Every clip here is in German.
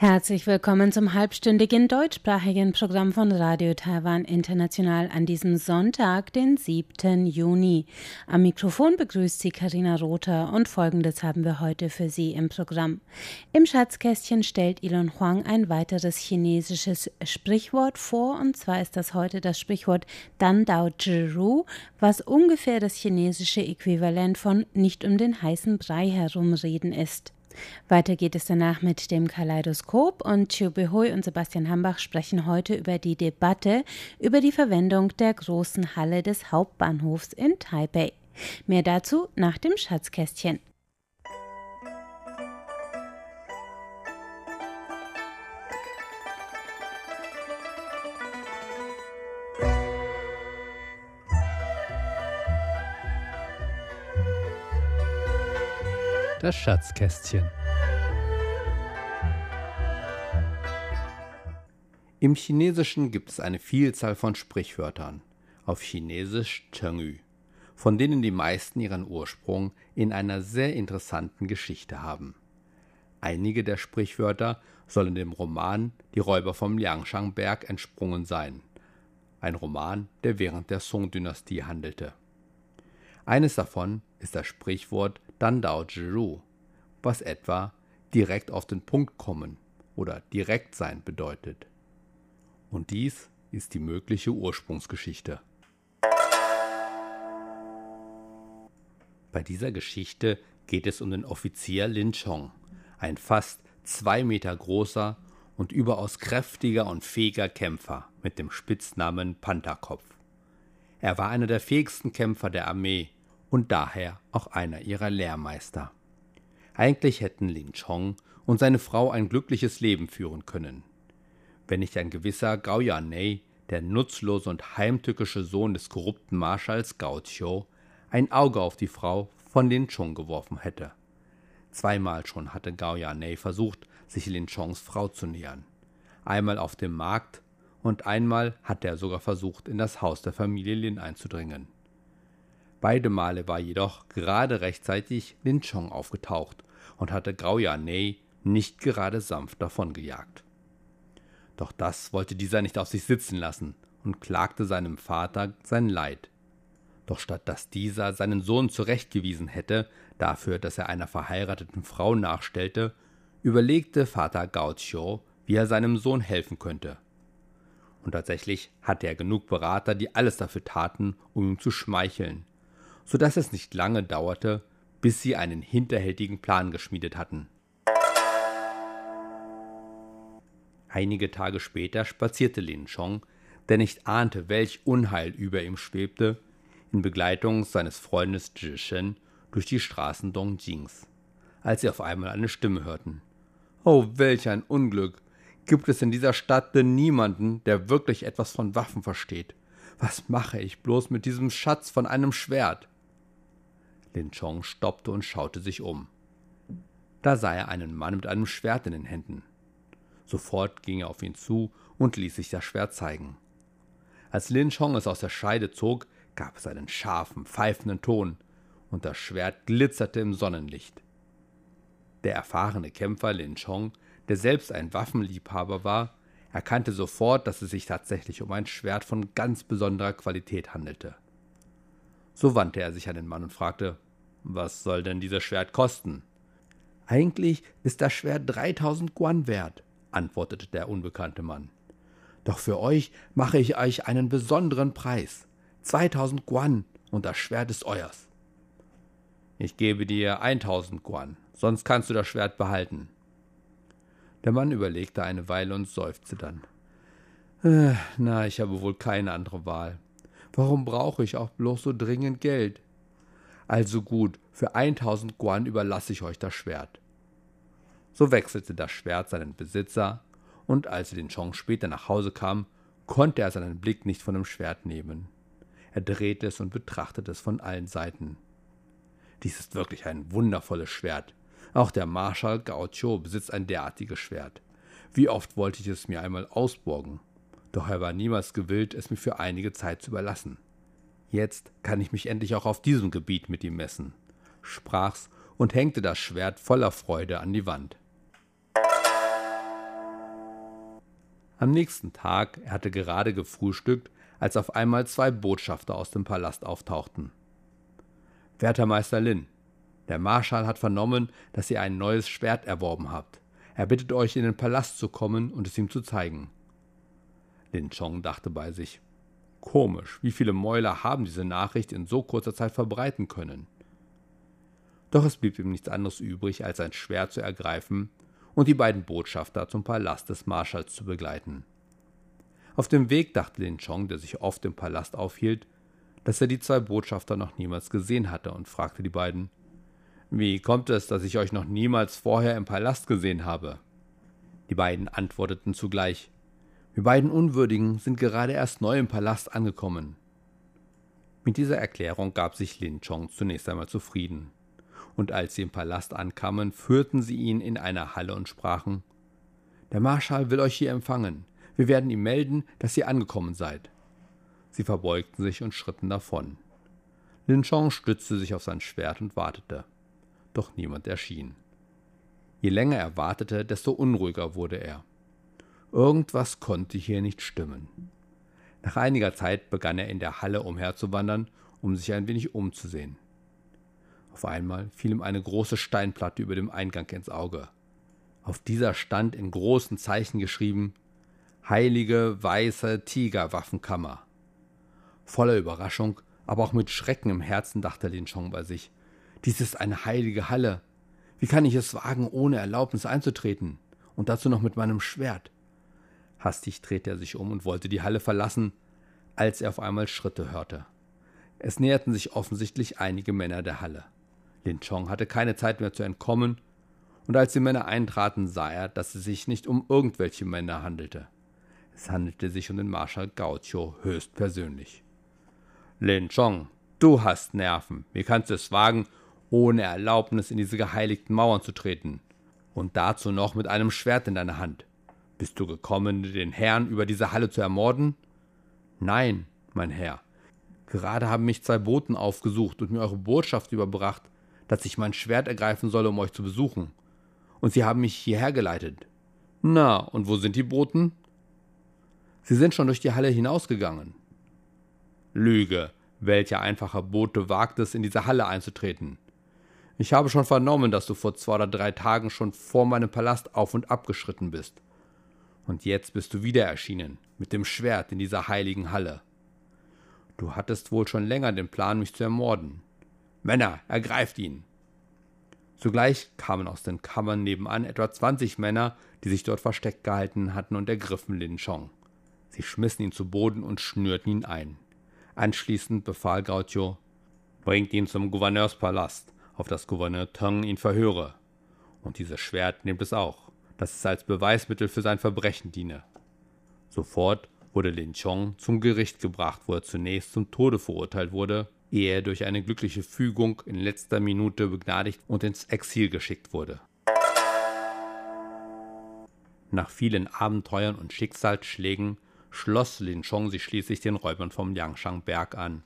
Herzlich willkommen zum halbstündigen deutschsprachigen Programm von Radio Taiwan International an diesem Sonntag, den 7. Juni. Am Mikrofon begrüßt Sie Karina Rother und folgendes haben wir heute für Sie im Programm. Im Schatzkästchen stellt Elon Huang ein weiteres chinesisches Sprichwort vor und zwar ist das heute das Sprichwort Dan Dao Zhiru, was ungefähr das chinesische Äquivalent von nicht um den heißen Brei herumreden ist. Weiter geht es danach mit dem Kaleidoskop und Chiu Behui und Sebastian Hambach sprechen heute über die Debatte über die Verwendung der großen Halle des Hauptbahnhofs in Taipei. Mehr dazu nach dem Schatzkästchen. Das Schatzkästchen. Im Chinesischen gibt es eine Vielzahl von Sprichwörtern, auf Chinesisch Chengyu, von denen die meisten ihren Ursprung in einer sehr interessanten Geschichte haben. Einige der Sprichwörter sollen dem Roman Die Räuber vom Liangshang-Berg entsprungen sein, ein Roman, der während der Song-Dynastie handelte. Eines davon ist das Sprichwort Dandao Zhiru, was etwa direkt auf den Punkt kommen oder direkt sein bedeutet. Und dies ist die mögliche Ursprungsgeschichte. Bei dieser Geschichte geht es um den Offizier Lin Chong, ein fast zwei Meter großer und überaus kräftiger und fähiger Kämpfer mit dem Spitznamen Pantherkopf. Er war einer der fähigsten Kämpfer der Armee und daher auch einer ihrer Lehrmeister. Eigentlich hätten Lin Chong und seine Frau ein glückliches Leben führen können, wenn nicht ein gewisser Gao Yanei, der nutzlose und heimtückische Sohn des korrupten Marschalls Gao Qiu, ein Auge auf die Frau von Lin Chong geworfen hätte. Zweimal schon hatte Gao Yanei versucht, sich Lin Chongs Frau zu nähern. Einmal auf dem Markt und einmal hatte er sogar versucht, in das Haus der Familie Lin einzudringen. Beide Male war jedoch gerade rechtzeitig Lin Chong aufgetaucht und hatte Grau Yanei nicht gerade sanft davongejagt. Doch das wollte dieser nicht auf sich sitzen lassen und klagte seinem Vater sein Leid. Doch statt dass dieser seinen Sohn zurechtgewiesen hätte, dafür, dass er einer verheirateten Frau nachstellte, überlegte Vater Qiu, wie er seinem Sohn helfen könnte. Und tatsächlich hatte er genug Berater, die alles dafür taten, um ihm zu schmeicheln, so dass es nicht lange dauerte, bis sie einen hinterhältigen Plan geschmiedet hatten. Einige Tage später spazierte Lin Chong, der nicht ahnte, welch Unheil über ihm schwebte, in Begleitung seines Freundes Zhishen durch die Straßen Dongjings, als sie auf einmal eine Stimme hörten. Oh, welch ein Unglück! Gibt es in dieser Stadt denn niemanden, der wirklich etwas von Waffen versteht? Was mache ich bloß mit diesem Schatz von einem Schwert? Lin Chong stoppte und schaute sich um. Da sah er einen Mann mit einem Schwert in den Händen. Sofort ging er auf ihn zu und ließ sich das Schwert zeigen. Als Lin Chong es aus der Scheide zog, gab es einen scharfen, pfeifenden Ton, und das Schwert glitzerte im Sonnenlicht. Der erfahrene Kämpfer Lin Chong, der selbst ein Waffenliebhaber war, erkannte sofort, dass es sich tatsächlich um ein Schwert von ganz besonderer Qualität handelte. So wandte er sich an den Mann und fragte, was soll denn dieses Schwert kosten? Eigentlich ist das Schwert 3000 Guan wert, antwortete der unbekannte Mann. Doch für euch mache ich euch einen besonderen Preis. 2000 Guan und das Schwert ist euers. Ich gebe dir 1000 Guan, sonst kannst du das Schwert behalten. Der Mann überlegte eine Weile und seufzte dann. Äh, na, ich habe wohl keine andere Wahl. Warum brauche ich auch bloß so dringend Geld? Also gut, für 1000 Guan überlasse ich euch das Schwert. So wechselte das Schwert seinen Besitzer, und als er den Chong später nach Hause kam, konnte er seinen Blick nicht von dem Schwert nehmen. Er drehte es und betrachtete es von allen Seiten. Dies ist wirklich ein wundervolles Schwert. Auch der Marschall Qiu besitzt ein derartiges Schwert. Wie oft wollte ich es mir einmal ausborgen. Doch er war niemals gewillt, es mir für einige Zeit zu überlassen. Jetzt kann ich mich endlich auch auf diesem Gebiet mit ihm messen, sprach's und hängte das Schwert voller Freude an die Wand. Am nächsten Tag, er hatte gerade gefrühstückt, als auf einmal zwei Botschafter aus dem Palast auftauchten. Werter Meister Lin, der Marschall hat vernommen, dass ihr ein neues Schwert erworben habt. Er bittet euch, in den Palast zu kommen und es ihm zu zeigen. Lin Chong dachte bei sich, komisch, wie viele Mäuler haben diese Nachricht in so kurzer Zeit verbreiten können. Doch es blieb ihm nichts anderes übrig, als sein Schwert zu ergreifen und die beiden Botschafter zum Palast des Marschalls zu begleiten. Auf dem Weg dachte Lin Chong, der sich oft im Palast aufhielt, dass er die zwei Botschafter noch niemals gesehen hatte und fragte die beiden: Wie kommt es, dass ich euch noch niemals vorher im Palast gesehen habe? Die beiden antworteten zugleich: Wir beiden Unwürdigen sind gerade erst neu im Palast angekommen. Mit dieser Erklärung gab sich Lin Chong zunächst einmal zufrieden. Und als sie im Palast ankamen, führten sie ihn in eine Halle und sprachen: Der Marschall will euch hier empfangen. Wir werden ihm melden, dass ihr angekommen seid. Sie verbeugten sich und schritten davon. Lin Chong stützte sich auf sein Schwert und wartete. Doch niemand erschien. Je länger er wartete, desto unruhiger wurde er. Irgendwas konnte hier nicht stimmen. Nach einiger Zeit begann er in der Halle umherzuwandern, um sich ein wenig umzusehen. Auf einmal fiel ihm eine große Steinplatte über dem Eingang ins Auge. Auf dieser stand in großen Zeichen geschrieben heilige weiße Tigerwaffenkammer. Voller Überraschung, aber auch mit Schrecken im Herzen dachte Lin Chong bei sich. Dies ist eine heilige Halle. Wie kann ich es wagen, ohne Erlaubnis einzutreten? Und dazu noch mit meinem Schwert. Hastig drehte er sich um und wollte die Halle verlassen, als er auf einmal Schritte hörte. Es näherten sich offensichtlich einige Männer der Halle. Lin Chong hatte keine Zeit mehr zu entkommen, und als die Männer eintraten, sah er, dass es sich nicht um irgendwelche Männer handelte. Es handelte sich um den Marschall Gaucho höchstpersönlich. Lin Chong, du hast Nerven. Wie kannst du es wagen, ohne Erlaubnis in diese geheiligten Mauern zu treten? Und dazu noch mit einem Schwert in deiner Hand. Bist du gekommen, den Herrn über diese Halle zu ermorden? Nein, mein Herr. Gerade haben mich zwei Boten aufgesucht und mir eure Botschaft überbracht, dass ich mein Schwert ergreifen solle, um euch zu besuchen. Und sie haben mich hierher geleitet. Na, und wo sind die Boten? Sie sind schon durch die Halle hinausgegangen. Lüge. Welcher einfache Bote wagt es, in diese Halle einzutreten? Ich habe schon vernommen, dass du vor zwei oder drei Tagen schon vor meinem Palast auf und ab geschritten bist. Und jetzt bist du wieder erschienen, mit dem Schwert in dieser heiligen Halle. Du hattest wohl schon länger den Plan, mich zu ermorden. Männer, ergreift ihn! Zugleich kamen aus den Kammern nebenan etwa zwanzig Männer, die sich dort versteckt gehalten hatten und ergriffen Lin Chong. Sie schmissen ihn zu Boden und schnürten ihn ein. Anschließend befahl Gaucho, bringt ihn zum Gouverneurspalast, auf das Gouverneur Teng ihn verhöre. Und dieses Schwert nehmt es auch, dass es als Beweismittel für sein Verbrechen diene. Sofort wurde Lin Chong zum Gericht gebracht, wo er zunächst zum Tode verurteilt wurde, ehe er durch eine glückliche Fügung in letzter Minute begnadigt und ins Exil geschickt wurde. Nach vielen Abenteuern und Schicksalsschlägen schloss Lin Chong sich schließlich den Räubern vom Liangshan-Berg an,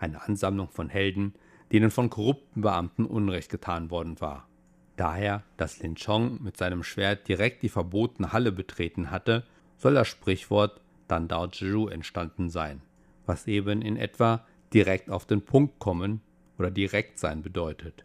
eine Ansammlung von Helden, denen von korrupten Beamten Unrecht getan worden war. Daher, dass Lin Chong mit seinem Schwert direkt die verbotene Halle betreten hatte, soll das Sprichwort Dan Dao Zhu entstanden sein, was eben in etwa direkt auf den Punkt kommen oder direkt sein bedeutet.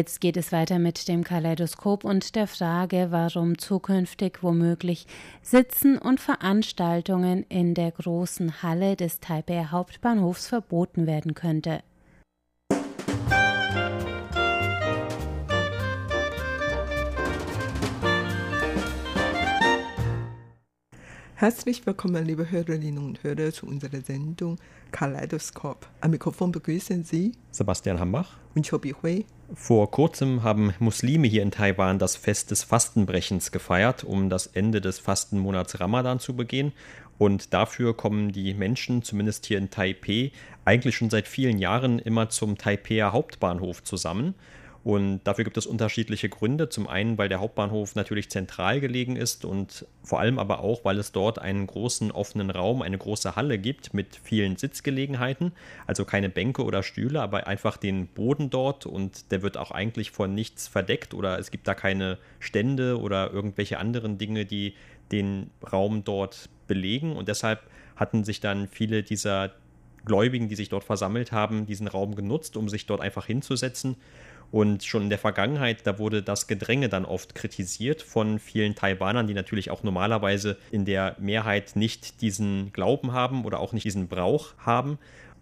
Jetzt geht es weiter mit dem Kaleidoskop und der Frage, warum zukünftig womöglich Sitzen und Veranstaltungen in der großen Halle des Taipei Hauptbahnhofs verboten werden könnte. Herzlich willkommen, liebe Hörerinnen und Hörer, zu unserer Sendung Kaleidoskop. Am Mikrofon begrüßen Sie Sebastian Hambach und Chobi Hui. Vor kurzem haben Muslime hier in Taiwan das Fest des Fastenbrechens gefeiert, um das Ende des Fastenmonats Ramadan zu begehen. Und dafür kommen die Menschen, zumindest hier in Taipeh, eigentlich schon seit vielen Jahren immer zum Taipeher Hauptbahnhof zusammen. Und dafür gibt es unterschiedliche Gründe. Zum einen, weil der Hauptbahnhof natürlich zentral gelegen ist und vor allem aber auch, weil es dort einen großen offenen Raum, eine große Halle gibt mit vielen Sitzgelegenheiten. Also keine Bänke oder Stühle, aber einfach den Boden dort und der wird auch eigentlich von nichts verdeckt oder es gibt da keine Stände oder irgendwelche anderen Dinge, die den Raum dort belegen. Und deshalb hatten sich dann viele dieser Gläubigen, die sich dort versammelt haben, diesen Raum genutzt, um sich dort einfach hinzusetzen und schon in der Vergangenheit, da wurde das Gedränge dann oft kritisiert von vielen Taiwanern, die natürlich auch normalerweise in der Mehrheit nicht diesen Glauben haben oder auch nicht diesen Brauch haben.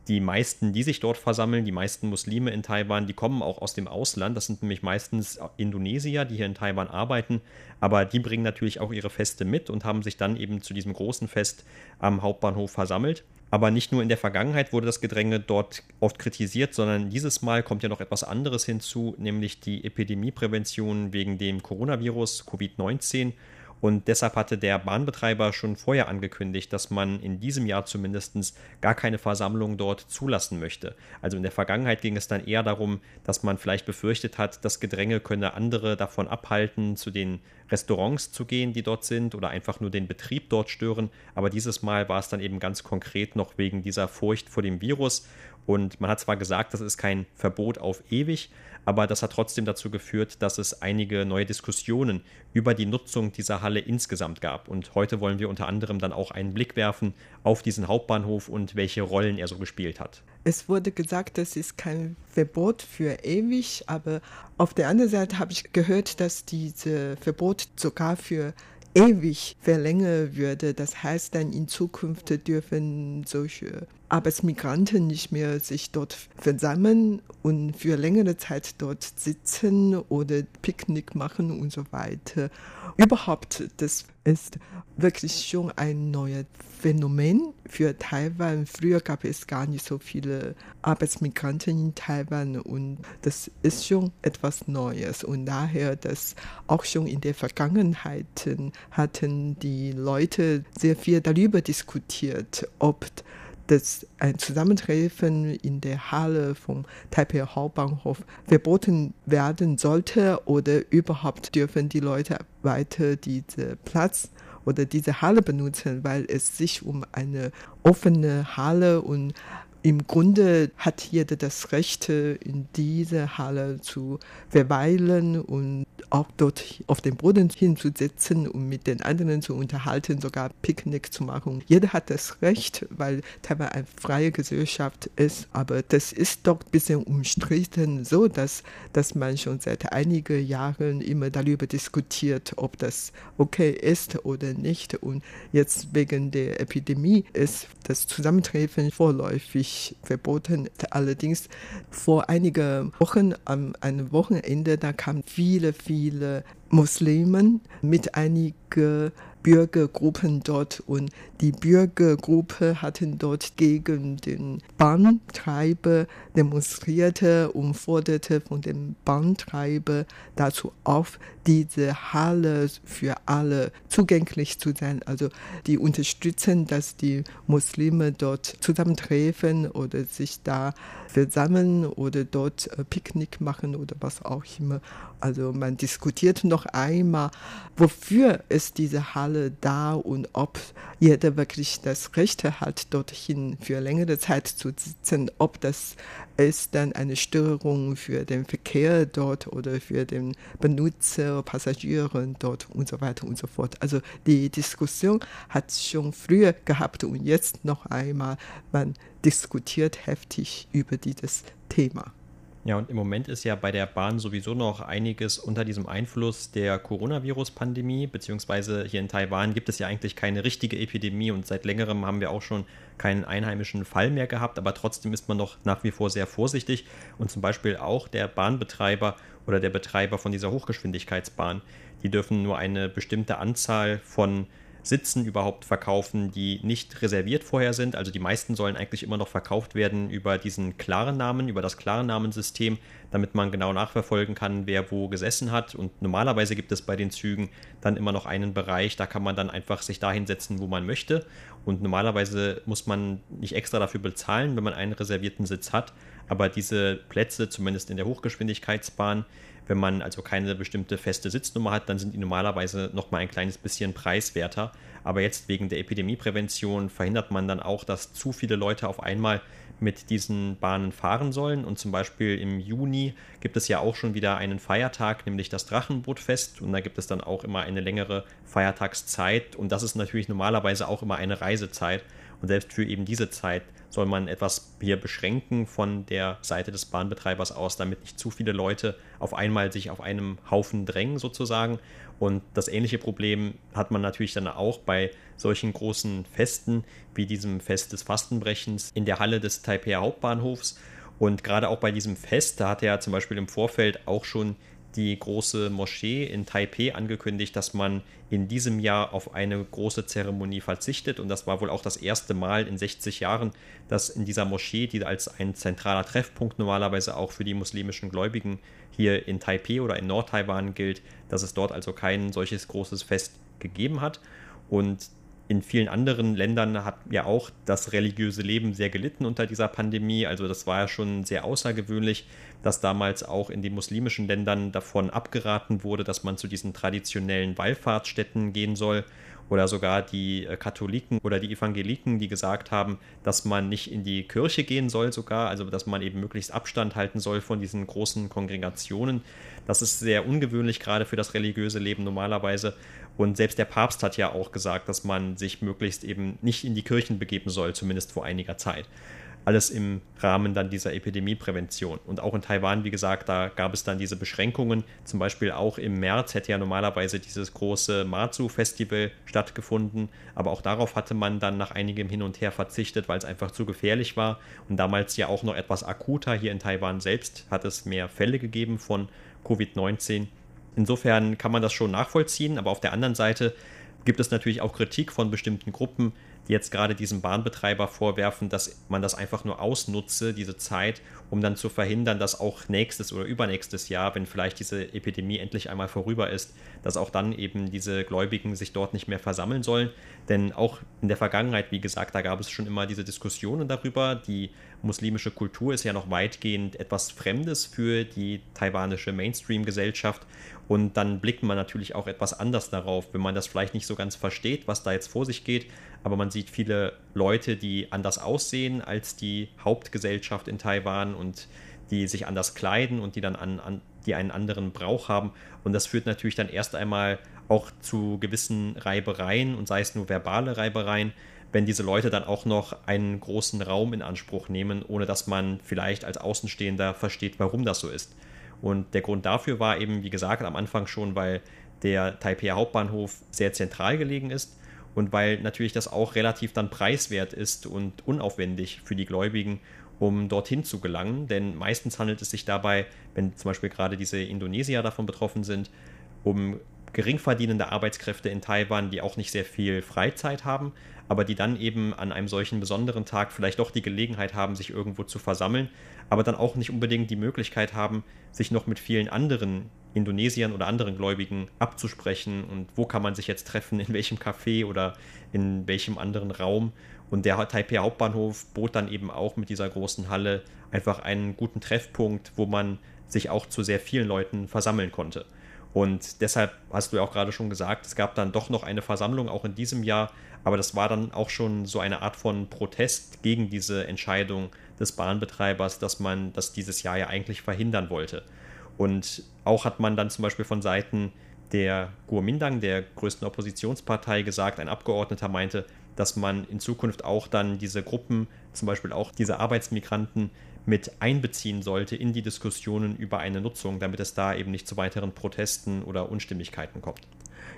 Die meisten, die sich dort versammeln, die meisten Muslime in Taiwan, die kommen auch aus dem Ausland. Das sind nämlich meistens Indonesier, die hier in Taiwan arbeiten. Aber die bringen natürlich auch ihre Feste mit und haben sich dann eben zu diesem großen Fest am Hauptbahnhof versammelt. Aber nicht nur in der Vergangenheit wurde das Gedränge dort oft kritisiert, sondern dieses Mal kommt ja noch etwas anderes hinzu, nämlich die Epidemieprävention wegen dem Coronavirus Covid-19 und deshalb hatte der Bahnbetreiber schon vorher angekündigt, dass man in diesem Jahr zumindest gar keine Versammlung dort zulassen möchte. Also in der Vergangenheit ging es dann eher darum, dass man vielleicht befürchtet hat, das Gedränge könne andere davon abhalten, zu den Restaurants zu gehen, die dort sind, oder einfach nur den Betrieb dort stören. Aber dieses Mal war es dann eben ganz konkret noch wegen dieser Furcht vor dem Virus. Und man hat zwar gesagt, das ist kein Verbot auf ewig, aber das hat trotzdem dazu geführt, dass es einige neue Diskussionen über die Nutzung dieser Halle insgesamt gab. Und heute wollen wir unter anderem dann auch einen Blick werfen auf diesen Hauptbahnhof und welche Rollen er so gespielt hat. Es wurde gesagt, das ist kein Verbot für ewig, aber auf der anderen Seite habe ich gehört, dass dieses Verbot sogar für ewig verlängern würde. Das heißt dann in Zukunft dürfen solche Arbeitsmigranten nicht mehr sich dort versammeln und für längere Zeit dort sitzen oder Picknick machen und so weiter. Überhaupt, das ist wirklich schon ein neues Phänomen für Taiwan. Früher gab es gar nicht so viele Arbeitsmigranten in Taiwan und das ist schon etwas Neues. Und daher, dass auch schon in der Vergangenheit hatten die Leute sehr viel darüber diskutiert, ob dass ein Zusammentreffen in der Halle vom Taipei Hauptbahnhof verboten werden sollte oder überhaupt dürfen die Leute weiter diesen Platz oder diese Halle benutzen, weil es sich um eine offene Halle und im Grunde hat jeder das Recht, in dieser Halle zu verweilen und auch dort auf dem Boden hinzusetzen und mit den anderen zu unterhalten, sogar Picknick zu machen. Jeder hat das Recht, weil Taiwan eine freie Gesellschaft ist, aber das ist doch ein bisschen umstritten, so dass, dass man schon seit einigen Jahren immer darüber diskutiert, ob das okay ist oder nicht. Und jetzt wegen der Epidemie ist das Zusammentreffen vorläufig verboten. Allerdings vor einigen Wochen, am einem Wochenende, da kamen viele, viele Muslimen mit einigen Bürgergruppen dort und die Bürgergruppe hatten dort gegen den Bahntreiber demonstrierte und forderte von dem Bahntreiber dazu auf, diese Halle für alle zugänglich zu sein. Also die unterstützen, dass die Muslime dort zusammentreffen oder sich da versammeln oder dort äh, Picknick machen oder was auch immer. Also man diskutiert noch einmal, wofür ist diese Halle da und ob jeder wirklich das Recht hat, dorthin für längere Zeit zu sitzen, ob das ist dann eine Störung für den Verkehr dort oder für den Benutzer, Passagiere dort und so weiter und so fort. Also die Diskussion hat schon früher gehabt und jetzt noch einmal, man diskutiert heftig über dieses Thema. Ja, und im Moment ist ja bei der Bahn sowieso noch einiges unter diesem Einfluss der Coronavirus-Pandemie, beziehungsweise hier in Taiwan gibt es ja eigentlich keine richtige Epidemie und seit längerem haben wir auch schon keinen einheimischen Fall mehr gehabt, aber trotzdem ist man noch nach wie vor sehr vorsichtig und zum Beispiel auch der Bahnbetreiber oder der Betreiber von dieser Hochgeschwindigkeitsbahn, die dürfen nur eine bestimmte Anzahl von Sitzen überhaupt verkaufen, die nicht reserviert vorher sind. Also die meisten sollen eigentlich immer noch verkauft werden über diesen klaren Namen, über das klare Namensystem, damit man genau nachverfolgen kann, wer wo gesessen hat. Und normalerweise gibt es bei den Zügen dann immer noch einen Bereich, da kann man dann einfach sich da hinsetzen, wo man möchte. Und normalerweise muss man nicht extra dafür bezahlen, wenn man einen reservierten Sitz hat. Aber diese Plätze, zumindest in der Hochgeschwindigkeitsbahn, wenn man also keine bestimmte feste Sitznummer hat, dann sind die normalerweise noch mal ein kleines bisschen preiswerter. Aber jetzt wegen der Epidemieprävention verhindert man dann auch, dass zu viele Leute auf einmal mit diesen Bahnen fahren sollen. Und zum Beispiel im Juni gibt es ja auch schon wieder einen Feiertag, nämlich das Drachenbootfest. Und da gibt es dann auch immer eine längere Feiertagszeit. Und das ist natürlich normalerweise auch immer eine Reisezeit. Und selbst für eben diese Zeit soll man etwas hier beschränken von der Seite des Bahnbetreibers aus, damit nicht zu viele Leute auf einmal sich auf einem Haufen drängen sozusagen. Und das ähnliche Problem hat man natürlich dann auch bei solchen großen Festen wie diesem Fest des Fastenbrechens in der Halle des Taipei Hauptbahnhofs. Und gerade auch bei diesem Fest, da hat er zum Beispiel im Vorfeld auch schon die große Moschee in Taipei angekündigt, dass man in diesem Jahr auf eine große Zeremonie verzichtet. Und das war wohl auch das erste Mal in 60 Jahren, dass in dieser Moschee, die als ein zentraler Treffpunkt normalerweise auch für die muslimischen Gläubigen hier in Taipei oder in Nordtaiwan gilt, dass es dort also kein solches großes Fest gegeben hat. Und in vielen anderen Ländern hat ja auch das religiöse Leben sehr gelitten unter dieser Pandemie. Also das war ja schon sehr außergewöhnlich, dass damals auch in den muslimischen Ländern davon abgeraten wurde, dass man zu diesen traditionellen Wallfahrtsstätten gehen soll oder sogar die äh, Katholiken oder die Evangeliken, die gesagt haben, dass man nicht in die Kirche gehen soll sogar, also dass man eben möglichst Abstand halten soll von diesen großen Kongregationen. Das ist sehr ungewöhnlich gerade für das religiöse Leben normalerweise. Und selbst der Papst hat ja auch gesagt, dass man sich möglichst eben nicht in die Kirchen begeben soll, zumindest vor einiger Zeit. Alles im Rahmen dann dieser Epidemieprävention. Und auch in Taiwan, wie gesagt, da gab es dann diese Beschränkungen. Zum Beispiel auch im März hätte ja normalerweise dieses große Matsu-Festival stattgefunden. Aber auch darauf hatte man dann nach einigem Hin und Her verzichtet, weil es einfach zu gefährlich war. Und damals ja auch noch etwas akuter. Hier in Taiwan selbst hat es mehr Fälle gegeben von Covid-19. Insofern kann man das schon nachvollziehen, aber auf der anderen Seite gibt es natürlich auch Kritik von bestimmten Gruppen, jetzt gerade diesem Bahnbetreiber vorwerfen, dass man das einfach nur ausnutze, diese Zeit, um dann zu verhindern, dass auch nächstes oder übernächstes Jahr, wenn vielleicht diese Epidemie endlich einmal vorüber ist, dass auch dann eben diese Gläubigen sich dort nicht mehr versammeln sollen. Denn auch in der Vergangenheit, wie gesagt, da gab es schon immer diese Diskussionen darüber. Die muslimische Kultur ist ja noch weitgehend etwas Fremdes für die taiwanische Mainstream-Gesellschaft. Und dann blickt man natürlich auch etwas anders darauf, wenn man das vielleicht nicht so ganz versteht, was da jetzt vor sich geht. Aber man sieht viele Leute, die anders aussehen als die Hauptgesellschaft in Taiwan und die sich anders kleiden und die dann an, an die einen anderen Brauch haben. Und das führt natürlich dann erst einmal auch zu gewissen Reibereien und sei es nur verbale Reibereien, wenn diese Leute dann auch noch einen großen Raum in Anspruch nehmen, ohne dass man vielleicht als Außenstehender versteht, warum das so ist. Und der Grund dafür war eben, wie gesagt, am Anfang schon, weil der Taipei Hauptbahnhof sehr zentral gelegen ist und weil natürlich das auch relativ dann preiswert ist und unaufwendig für die Gläubigen, um dorthin zu gelangen. Denn meistens handelt es sich dabei, wenn zum Beispiel gerade diese Indonesier davon betroffen sind, um geringverdienende Arbeitskräfte in Taiwan, die auch nicht sehr viel Freizeit haben, aber die dann eben an einem solchen besonderen Tag vielleicht doch die Gelegenheit haben, sich irgendwo zu versammeln, aber dann auch nicht unbedingt die Möglichkeit haben, sich noch mit vielen anderen Indonesiern oder anderen Gläubigen abzusprechen und wo kann man sich jetzt treffen, in welchem Café oder in welchem anderen Raum. Und der Taipei Hauptbahnhof bot dann eben auch mit dieser großen Halle einfach einen guten Treffpunkt, wo man sich auch zu sehr vielen Leuten versammeln konnte. Und deshalb hast du ja auch gerade schon gesagt, es gab dann doch noch eine Versammlung auch in diesem Jahr, aber das war dann auch schon so eine Art von Protest gegen diese Entscheidung des Bahnbetreibers, dass man das dieses Jahr ja eigentlich verhindern wollte. Und auch hat man dann zum Beispiel von Seiten der Kuomintang, der größten Oppositionspartei, gesagt, ein Abgeordneter meinte, dass man in Zukunft auch dann diese Gruppen, zum Beispiel auch diese Arbeitsmigranten, mit einbeziehen sollte in die Diskussionen über eine Nutzung, damit es da eben nicht zu weiteren Protesten oder Unstimmigkeiten kommt.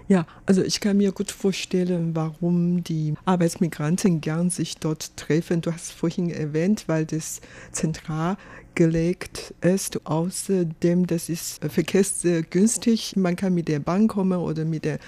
Ja, also ich kann mir gut vorstellen, warum die Arbeitsmigranten gern sich dort treffen. Du hast vorhin erwähnt, weil das zentral gelegt ist. Außerdem, das ist verkehrsgünstig. Man kann mit der Bahn kommen oder mit der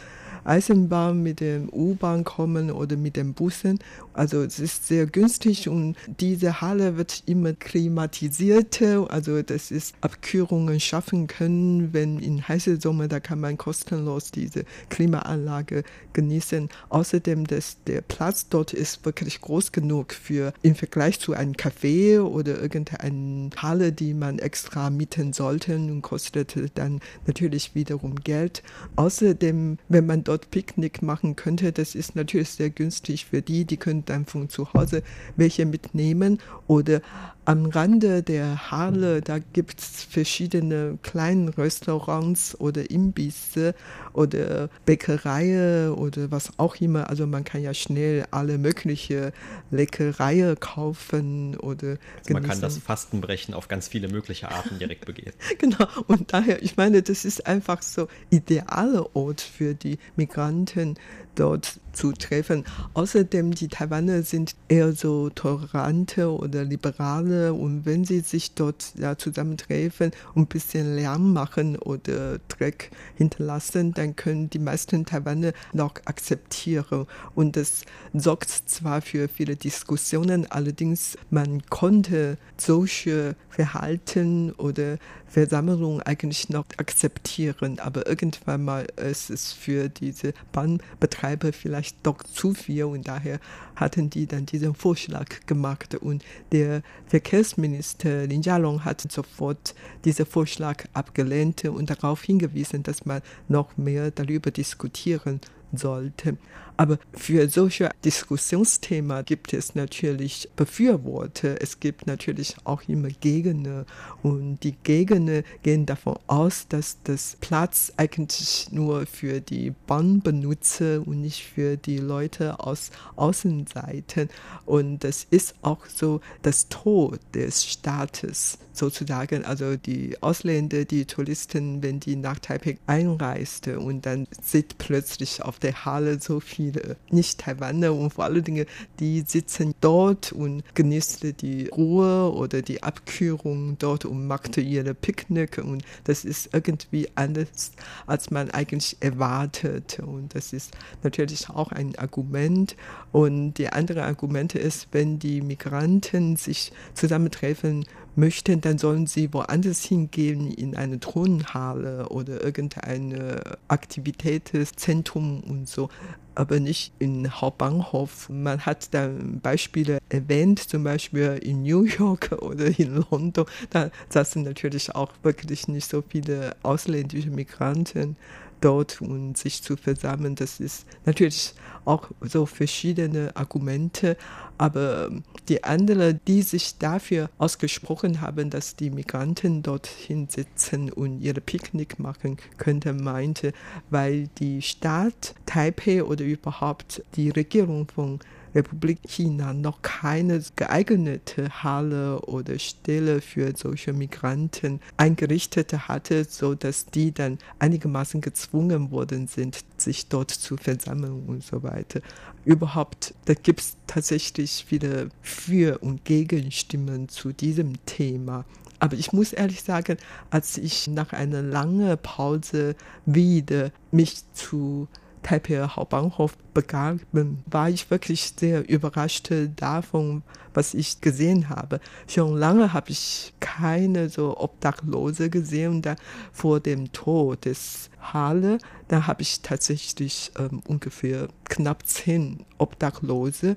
Eisenbahn, mit dem U-Bahn kommen oder mit den Bussen. Also es ist sehr günstig und diese Halle wird immer klimatisiert. Also das ist Abkühlungen schaffen können, wenn in heiße Sommer, da kann man kostenlos diese Klimaanlage genießen. Außerdem, dass der Platz dort ist wirklich groß genug für im Vergleich zu einem Café oder irgendeine Halle, die man extra mieten sollte und kostet dann natürlich wiederum Geld. Außerdem, wenn man dort dort Picknick machen könnte. Das ist natürlich sehr günstig für die, die können dann von zu Hause welche mitnehmen oder am Rande der Halle, da gibt es verschiedene kleine Restaurants oder Imbisse oder Bäckereien oder was auch immer. Also man kann ja schnell alle möglichen Leckereien kaufen oder also Man kann das Fastenbrechen auf ganz viele mögliche Arten direkt begehen. genau, und daher, ich meine, das ist einfach so idealer Ort für die Migranten, dort zu treffen. Außerdem, die Taiwaner sind eher so tolerante oder liberale und wenn sie sich dort ja, zusammentreffen und ein bisschen Lärm machen oder Dreck hinterlassen, dann können die meisten Taiwaner noch akzeptieren. Und das sorgt zwar für viele Diskussionen, allerdings man konnte solche Verhalten oder Versammlungen eigentlich noch akzeptieren, aber irgendwann mal ist es für diese Bahnbetreiber vielleicht doch zu viel und daher hatten die dann diesen Vorschlag gemacht und der Verkehrsminister Lin Jialong hat sofort diesen Vorschlag abgelehnt und darauf hingewiesen, dass man noch mehr darüber diskutieren sollte. Aber für solche Diskussionsthemen gibt es natürlich Befürworter. Es gibt natürlich auch immer Gegner. Und die Gegner gehen davon aus, dass das Platz eigentlich nur für die Bahnbenutzer und nicht für die Leute aus Außenseiten. Und das ist auch so das Tor des Staates sozusagen. Also die Ausländer, die Touristen, wenn die nach Taipei einreisten und dann sieht plötzlich auf der Halle so viele Nicht-Taiwaner und vor allen Dingen, die sitzen dort und genießen die Ruhe oder die Abkühlung dort und macht ihre Picknick und das ist irgendwie anders, als man eigentlich erwartet. Und das ist natürlich auch ein Argument. Und die andere Argumente ist, wenn die Migranten sich zusammentreffen möchten, dann sollen sie woanders hingehen, in eine Turnhalle oder irgendein Aktivitätszentrum und so, aber nicht in Hauptbahnhof. Man hat da Beispiele erwähnt, zum Beispiel in New York oder in London. Da saßen natürlich auch wirklich nicht so viele ausländische Migranten dort und sich zu versammeln. Das ist natürlich auch so verschiedene Argumente, aber die anderen, die sich dafür ausgesprochen haben, dass die Migranten dorthin sitzen und ihre Picknick machen könnten, meinte, weil die Stadt Taipei oder überhaupt die Regierung von Republik China noch keine geeignete Halle oder Stelle für solche Migranten eingerichtet hatte, so dass die dann einigermaßen gezwungen worden sind, sich dort zu versammeln und so weiter. Überhaupt, da gibt es tatsächlich viele Für- und Gegenstimmen zu diesem Thema. Aber ich muss ehrlich sagen, als ich nach einer langen Pause wieder mich zu Taipei Hauptbahnhof begaben, war ich wirklich sehr überrascht davon, was ich gesehen habe. Schon lange habe ich keine so Obdachlose gesehen. Da vor dem Tor des Halle, da habe ich tatsächlich ähm, ungefähr knapp zehn Obdachlose.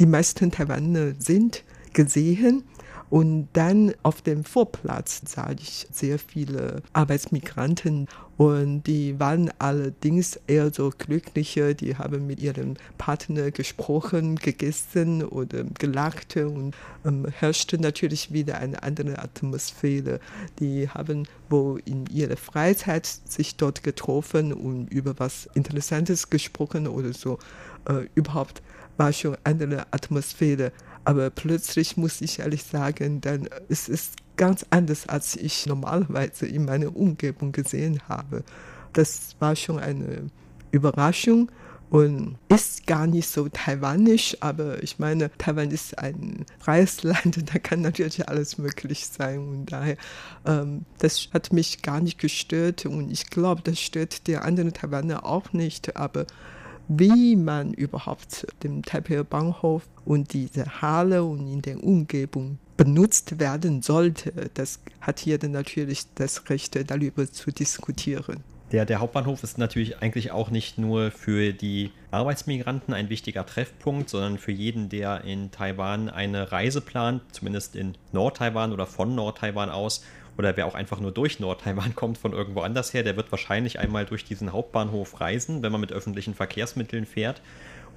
Die meisten Taiwaner sind gesehen und dann auf dem Vorplatz sah ich sehr viele Arbeitsmigranten und die waren allerdings eher so glückliche, die haben mit ihrem Partner gesprochen, gegessen oder gelacht und ähm, herrschte natürlich wieder eine andere Atmosphäre. Die haben wohl in ihrer Freizeit sich dort getroffen und über was Interessantes gesprochen oder so. Äh, überhaupt war schon eine andere Atmosphäre. Aber plötzlich muss ich ehrlich sagen, dann ist es ganz anders, als ich normalerweise in meiner Umgebung gesehen habe. Das war schon eine Überraschung und ist gar nicht so taiwanisch, aber ich meine, Taiwan ist ein freies Land, da kann natürlich alles möglich sein und daher, ähm, das hat mich gar nicht gestört und ich glaube, das stört die anderen Taiwaner auch nicht, aber wie man überhaupt den Taipei Bahnhof und diese Halle und in der Umgebung benutzt werden sollte, das hat jeder natürlich das Recht, darüber zu diskutieren. Der, der Hauptbahnhof ist natürlich eigentlich auch nicht nur für die Arbeitsmigranten ein wichtiger Treffpunkt, sondern für jeden, der in Taiwan eine Reise plant, zumindest in Nord-Taiwan oder von Nord-Taiwan aus, oder wer auch einfach nur durch Nord-Taiwan kommt von irgendwo anders her, der wird wahrscheinlich einmal durch diesen Hauptbahnhof reisen, wenn man mit öffentlichen Verkehrsmitteln fährt.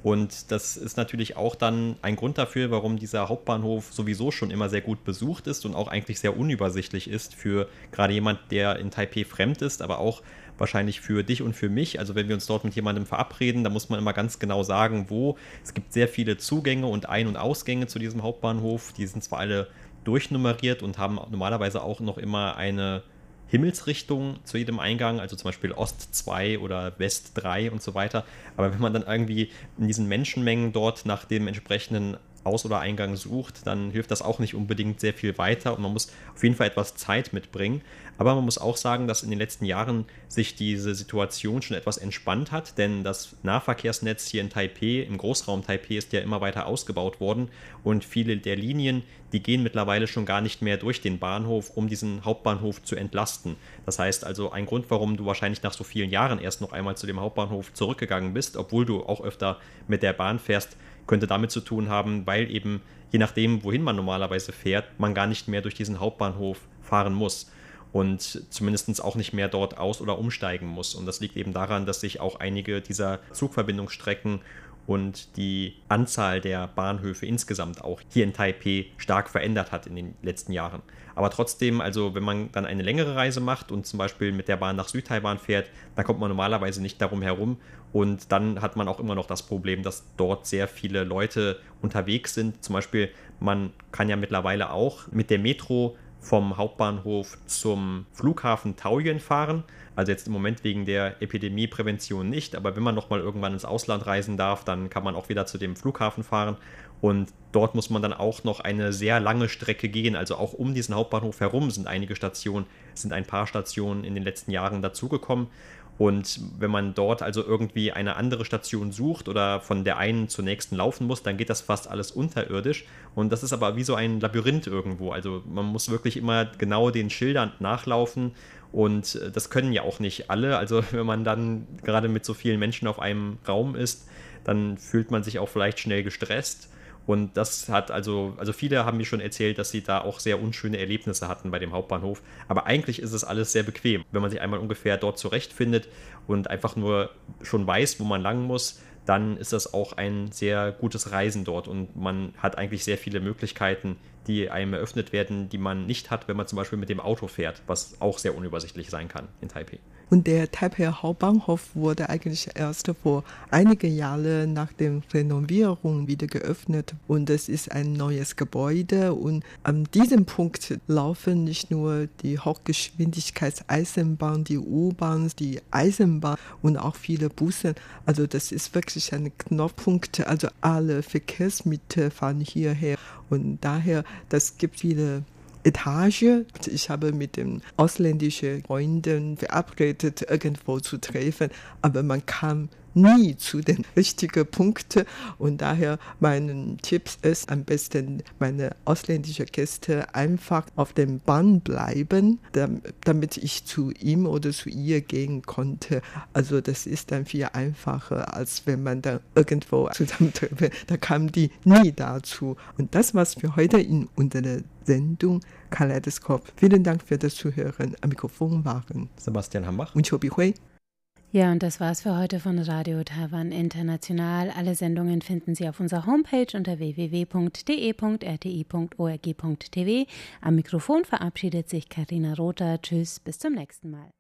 Und das ist natürlich auch dann ein Grund dafür, warum dieser Hauptbahnhof sowieso schon immer sehr gut besucht ist und auch eigentlich sehr unübersichtlich ist für gerade jemand, der in Taipei fremd ist, aber auch wahrscheinlich für dich und für mich. Also wenn wir uns dort mit jemandem verabreden, da muss man immer ganz genau sagen, wo. Es gibt sehr viele Zugänge und Ein- und Ausgänge zu diesem Hauptbahnhof. Die sind zwar alle durchnummeriert und haben normalerweise auch noch immer eine Himmelsrichtung zu jedem Eingang, also zum Beispiel Ost 2 oder West 3 und so weiter. Aber wenn man dann irgendwie in diesen Menschenmengen dort nach dem entsprechenden aus- oder Eingang sucht, dann hilft das auch nicht unbedingt sehr viel weiter und man muss auf jeden Fall etwas Zeit mitbringen. Aber man muss auch sagen, dass in den letzten Jahren sich diese Situation schon etwas entspannt hat, denn das Nahverkehrsnetz hier in Taipei, im Großraum Taipei, ist ja immer weiter ausgebaut worden und viele der Linien, die gehen mittlerweile schon gar nicht mehr durch den Bahnhof, um diesen Hauptbahnhof zu entlasten. Das heißt also, ein Grund, warum du wahrscheinlich nach so vielen Jahren erst noch einmal zu dem Hauptbahnhof zurückgegangen bist, obwohl du auch öfter mit der Bahn fährst, könnte damit zu tun haben, weil eben je nachdem, wohin man normalerweise fährt, man gar nicht mehr durch diesen Hauptbahnhof fahren muss und zumindest auch nicht mehr dort aus- oder umsteigen muss. Und das liegt eben daran, dass sich auch einige dieser Zugverbindungsstrecken und die Anzahl der Bahnhöfe insgesamt auch hier in Taipei stark verändert hat in den letzten Jahren. Aber trotzdem, also wenn man dann eine längere Reise macht und zum Beispiel mit der Bahn nach Südtaiwan fährt, dann kommt man normalerweise nicht darum herum. Und dann hat man auch immer noch das Problem, dass dort sehr viele Leute unterwegs sind. Zum Beispiel, man kann ja mittlerweile auch mit der Metro vom Hauptbahnhof zum Flughafen Taoyuan fahren. Also jetzt im Moment wegen der Epidemieprävention nicht, aber wenn man nochmal irgendwann ins Ausland reisen darf, dann kann man auch wieder zu dem Flughafen fahren. Und dort muss man dann auch noch eine sehr lange Strecke gehen. Also auch um diesen Hauptbahnhof herum sind einige Stationen, sind ein paar Stationen in den letzten Jahren dazugekommen. Und wenn man dort also irgendwie eine andere Station sucht oder von der einen zur nächsten laufen muss, dann geht das fast alles unterirdisch. Und das ist aber wie so ein Labyrinth irgendwo. Also man muss wirklich immer genau den Schildern nachlaufen. Und äh, das können ja auch nicht alle. Also wenn man dann gerade mit so vielen Menschen auf einem Raum ist, dann fühlt man sich auch vielleicht schnell gestresst. Und das hat also, also viele haben mir schon erzählt, dass sie da auch sehr unschöne Erlebnisse hatten bei dem Hauptbahnhof. Aber eigentlich ist es alles sehr bequem. Wenn man sich einmal ungefähr dort zurechtfindet und einfach nur schon weiß, wo man lang muss, dann ist das auch ein sehr gutes Reisen dort und man hat eigentlich sehr viele Möglichkeiten, die einem eröffnet werden, die man nicht hat, wenn man zum Beispiel mit dem Auto fährt, was auch sehr unübersichtlich sein kann in Taipei. Und der Taipei Hauptbahnhof wurde eigentlich erst vor einigen Jahren nach der Renovierung wieder geöffnet. Und es ist ein neues Gebäude. Und an diesem Punkt laufen nicht nur die Hochgeschwindigkeitseisenbahn, die U-Bahn, die Eisenbahn und auch viele Busse. Also das ist wirklich ein Knotenpunkt. Also alle Verkehrsmittel fahren hierher. Und daher, das gibt viele Etage. Ich habe mit den ausländischen Freunden verabredet, irgendwo zu treffen, aber man kam nie zu den richtigen Punkten und daher mein Tipp ist am besten meine ausländischen Gäste einfach auf dem Bahn bleiben, damit ich zu ihm oder zu ihr gehen konnte. Also das ist dann viel einfacher, als wenn man da irgendwo zusammentreffen. Da kamen die nie dazu. Und das war's für heute in unserer Sendung Kaleidoskop. Vielen Dank für das Zuhören. Am Mikrofon waren Sebastian Hambach und Chobi Hui. Ja, und das war's für heute von Radio Taiwan International. Alle Sendungen finden Sie auf unserer Homepage unter www.de.rti.org.tv. Am Mikrofon verabschiedet sich Karina Rother. Tschüss, bis zum nächsten Mal.